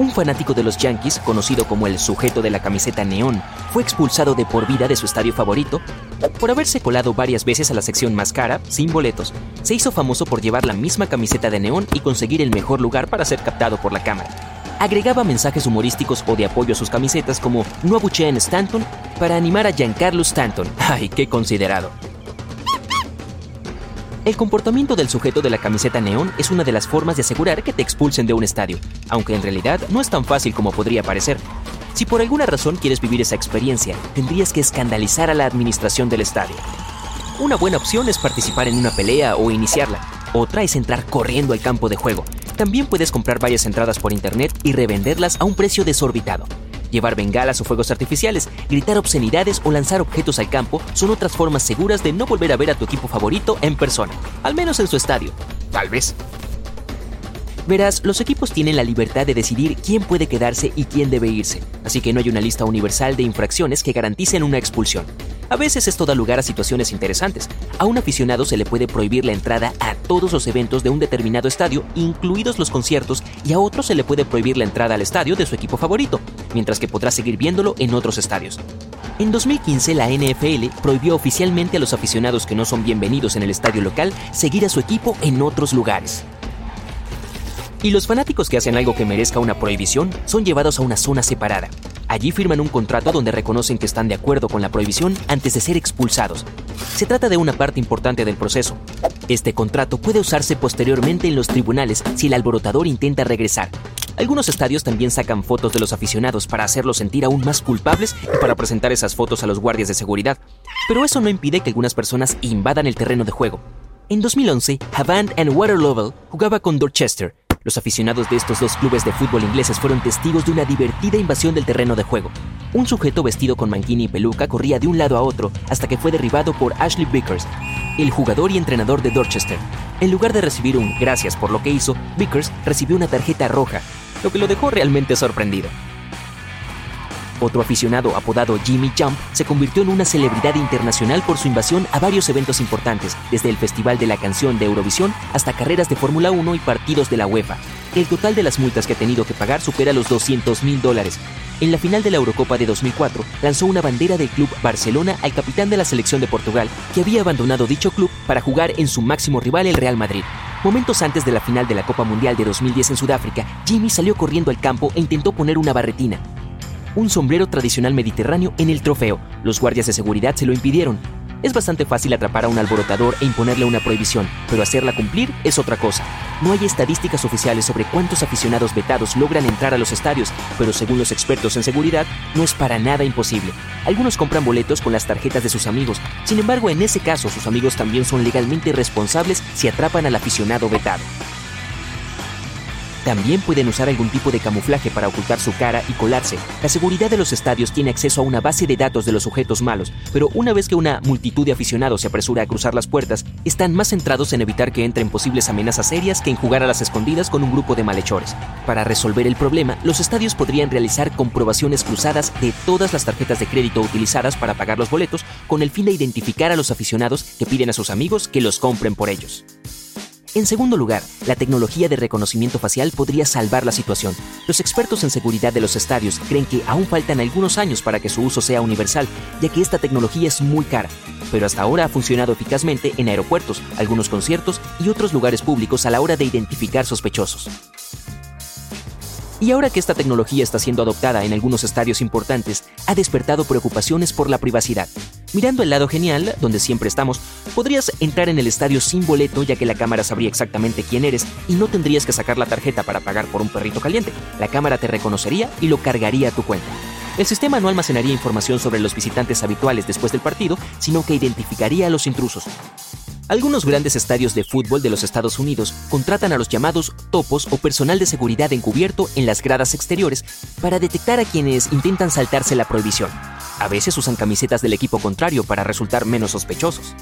Un fanático de los Yankees, conocido como el sujeto de la camiseta neón, fue expulsado de por vida de su estadio favorito por haberse colado varias veces a la sección más cara, sin boletos. Se hizo famoso por llevar la misma camiseta de neón y conseguir el mejor lugar para ser captado por la cámara. Agregaba mensajes humorísticos o de apoyo a sus camisetas como no abucheen Stanton para animar a Giancarlo Stanton. ¡Ay, qué considerado! El comportamiento del sujeto de la camiseta neón es una de las formas de asegurar que te expulsen de un estadio, aunque en realidad no es tan fácil como podría parecer. Si por alguna razón quieres vivir esa experiencia, tendrías que escandalizar a la administración del estadio. Una buena opción es participar en una pelea o iniciarla. Otra es entrar corriendo al campo de juego. También puedes comprar varias entradas por internet y revenderlas a un precio desorbitado. Llevar bengalas o fuegos artificiales, gritar obscenidades o lanzar objetos al campo son otras formas seguras de no volver a ver a tu equipo favorito en persona, al menos en su estadio. Tal vez. Verás, los equipos tienen la libertad de decidir quién puede quedarse y quién debe irse, así que no hay una lista universal de infracciones que garanticen una expulsión. A veces esto da lugar a situaciones interesantes. A un aficionado se le puede prohibir la entrada a todos los eventos de un determinado estadio, incluidos los conciertos, y a otro se le puede prohibir la entrada al estadio de su equipo favorito, mientras que podrá seguir viéndolo en otros estadios. En 2015, la NFL prohibió oficialmente a los aficionados que no son bienvenidos en el estadio local seguir a su equipo en otros lugares. Y los fanáticos que hacen algo que merezca una prohibición son llevados a una zona separada. Allí firman un contrato donde reconocen que están de acuerdo con la prohibición antes de ser expulsados. Se trata de una parte importante del proceso. Este contrato puede usarse posteriormente en los tribunales si el alborotador intenta regresar. Algunos estadios también sacan fotos de los aficionados para hacerlos sentir aún más culpables y para presentar esas fotos a los guardias de seguridad. Pero eso no impide que algunas personas invadan el terreno de juego. En 2011, Havant and Waterloo jugaba con Dorchester, los aficionados de estos dos clubes de fútbol ingleses fueron testigos de una divertida invasión del terreno de juego. Un sujeto vestido con manguini y peluca corría de un lado a otro hasta que fue derribado por Ashley Vickers, el jugador y entrenador de Dorchester. En lugar de recibir un gracias por lo que hizo, Vickers recibió una tarjeta roja, lo que lo dejó realmente sorprendido. Otro aficionado apodado Jimmy Jump se convirtió en una celebridad internacional por su invasión a varios eventos importantes, desde el Festival de la Canción de Eurovisión hasta carreras de Fórmula 1 y partidos de la UEFA. El total de las multas que ha tenido que pagar supera los 200 mil dólares. En la final de la Eurocopa de 2004, lanzó una bandera del club Barcelona al capitán de la selección de Portugal, que había abandonado dicho club para jugar en su máximo rival, el Real Madrid. Momentos antes de la final de la Copa Mundial de 2010 en Sudáfrica, Jimmy salió corriendo al campo e intentó poner una barretina un sombrero tradicional mediterráneo en el trofeo. Los guardias de seguridad se lo impidieron. Es bastante fácil atrapar a un alborotador e imponerle una prohibición, pero hacerla cumplir es otra cosa. No hay estadísticas oficiales sobre cuántos aficionados vetados logran entrar a los estadios, pero según los expertos en seguridad, no es para nada imposible. Algunos compran boletos con las tarjetas de sus amigos, sin embargo en ese caso sus amigos también son legalmente responsables si atrapan al aficionado vetado. También pueden usar algún tipo de camuflaje para ocultar su cara y colarse. La seguridad de los estadios tiene acceso a una base de datos de los sujetos malos, pero una vez que una multitud de aficionados se apresura a cruzar las puertas, están más centrados en evitar que entren posibles amenazas serias que en jugar a las escondidas con un grupo de malhechores. Para resolver el problema, los estadios podrían realizar comprobaciones cruzadas de todas las tarjetas de crédito utilizadas para pagar los boletos con el fin de identificar a los aficionados que piden a sus amigos que los compren por ellos. En segundo lugar, la tecnología de reconocimiento facial podría salvar la situación. Los expertos en seguridad de los estadios creen que aún faltan algunos años para que su uso sea universal, ya que esta tecnología es muy cara, pero hasta ahora ha funcionado eficazmente en aeropuertos, algunos conciertos y otros lugares públicos a la hora de identificar sospechosos. Y ahora que esta tecnología está siendo adoptada en algunos estadios importantes, ha despertado preocupaciones por la privacidad. Mirando el lado genial, donde siempre estamos, podrías entrar en el estadio sin boleto ya que la cámara sabría exactamente quién eres y no tendrías que sacar la tarjeta para pagar por un perrito caliente. La cámara te reconocería y lo cargaría a tu cuenta. El sistema no almacenaría información sobre los visitantes habituales después del partido, sino que identificaría a los intrusos. Algunos grandes estadios de fútbol de los Estados Unidos contratan a los llamados topos o personal de seguridad encubierto en las gradas exteriores para detectar a quienes intentan saltarse la prohibición. A veces usan camisetas del equipo contrario para resultar menos sospechosos.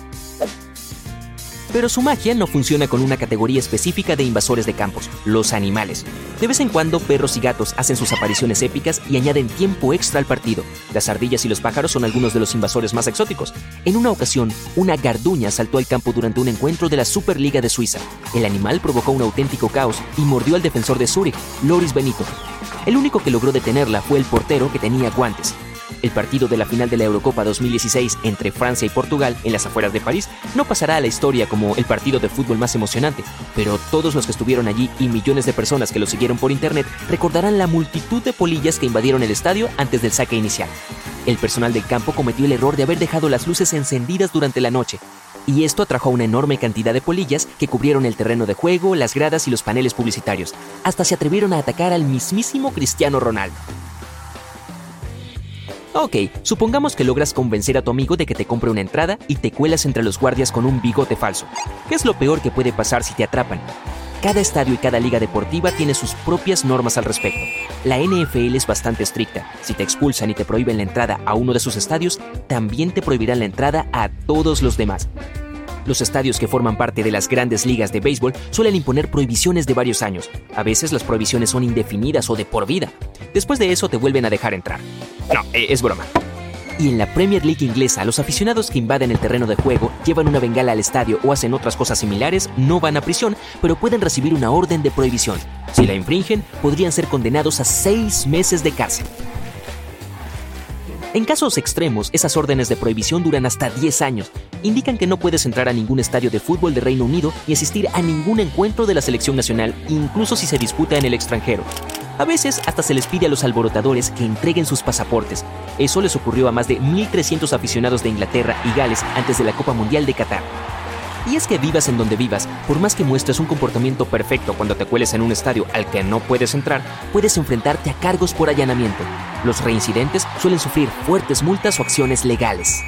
Pero su magia no funciona con una categoría específica de invasores de campos, los animales. De vez en cuando, perros y gatos hacen sus apariciones épicas y añaden tiempo extra al partido. Las ardillas y los pájaros son algunos de los invasores más exóticos. En una ocasión, una garduña saltó al campo durante un encuentro de la Superliga de Suiza. El animal provocó un auténtico caos y mordió al defensor de Zúrich, Loris Benito. El único que logró detenerla fue el portero que tenía guantes. El partido de la final de la Eurocopa 2016 entre Francia y Portugal en las afueras de París no pasará a la historia como el partido de fútbol más emocionante, pero todos los que estuvieron allí y millones de personas que lo siguieron por internet recordarán la multitud de polillas que invadieron el estadio antes del saque inicial. El personal del campo cometió el error de haber dejado las luces encendidas durante la noche, y esto atrajo a una enorme cantidad de polillas que cubrieron el terreno de juego, las gradas y los paneles publicitarios. Hasta se atrevieron a atacar al mismísimo Cristiano Ronaldo. Ok, supongamos que logras convencer a tu amigo de que te compre una entrada y te cuelas entre los guardias con un bigote falso. ¿Qué es lo peor que puede pasar si te atrapan? Cada estadio y cada liga deportiva tiene sus propias normas al respecto. La NFL es bastante estricta. Si te expulsan y te prohíben la entrada a uno de sus estadios, también te prohibirán la entrada a todos los demás. Los estadios que forman parte de las grandes ligas de béisbol suelen imponer prohibiciones de varios años. A veces las prohibiciones son indefinidas o de por vida. Después de eso te vuelven a dejar entrar. No, eh, es broma. Y en la Premier League inglesa, los aficionados que invaden el terreno de juego, llevan una bengala al estadio o hacen otras cosas similares, no van a prisión, pero pueden recibir una orden de prohibición. Si la infringen, podrían ser condenados a seis meses de cárcel. En casos extremos, esas órdenes de prohibición duran hasta 10 años. Indican que no puedes entrar a ningún estadio de fútbol de Reino Unido ni asistir a ningún encuentro de la selección nacional, incluso si se disputa en el extranjero. A veces hasta se les pide a los alborotadores que entreguen sus pasaportes. Eso les ocurrió a más de 1.300 aficionados de Inglaterra y Gales antes de la Copa Mundial de Qatar. Y es que vivas en donde vivas, por más que muestres un comportamiento perfecto cuando te cueles en un estadio al que no puedes entrar, puedes enfrentarte a cargos por allanamiento. Los reincidentes suelen sufrir fuertes multas o acciones legales.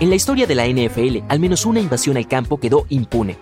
En la historia de la NFL, al menos una invasión al campo quedó impune.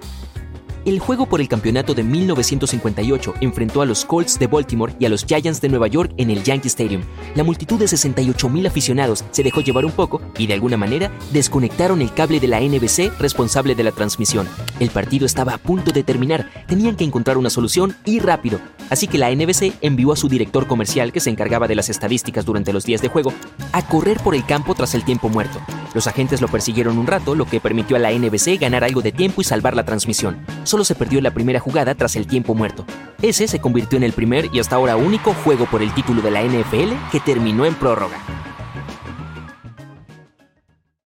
El juego por el campeonato de 1958 enfrentó a los Colts de Baltimore y a los Giants de Nueva York en el Yankee Stadium. La multitud de 68.000 aficionados se dejó llevar un poco y de alguna manera desconectaron el cable de la NBC responsable de la transmisión. El partido estaba a punto de terminar, tenían que encontrar una solución y rápido. Así que la NBC envió a su director comercial, que se encargaba de las estadísticas durante los días de juego, a correr por el campo tras el tiempo muerto. Los agentes lo persiguieron un rato, lo que permitió a la NBC ganar algo de tiempo y salvar la transmisión. Solo se perdió la primera jugada tras el tiempo muerto. Ese se convirtió en el primer y hasta ahora único juego por el título de la NFL que terminó en prórroga.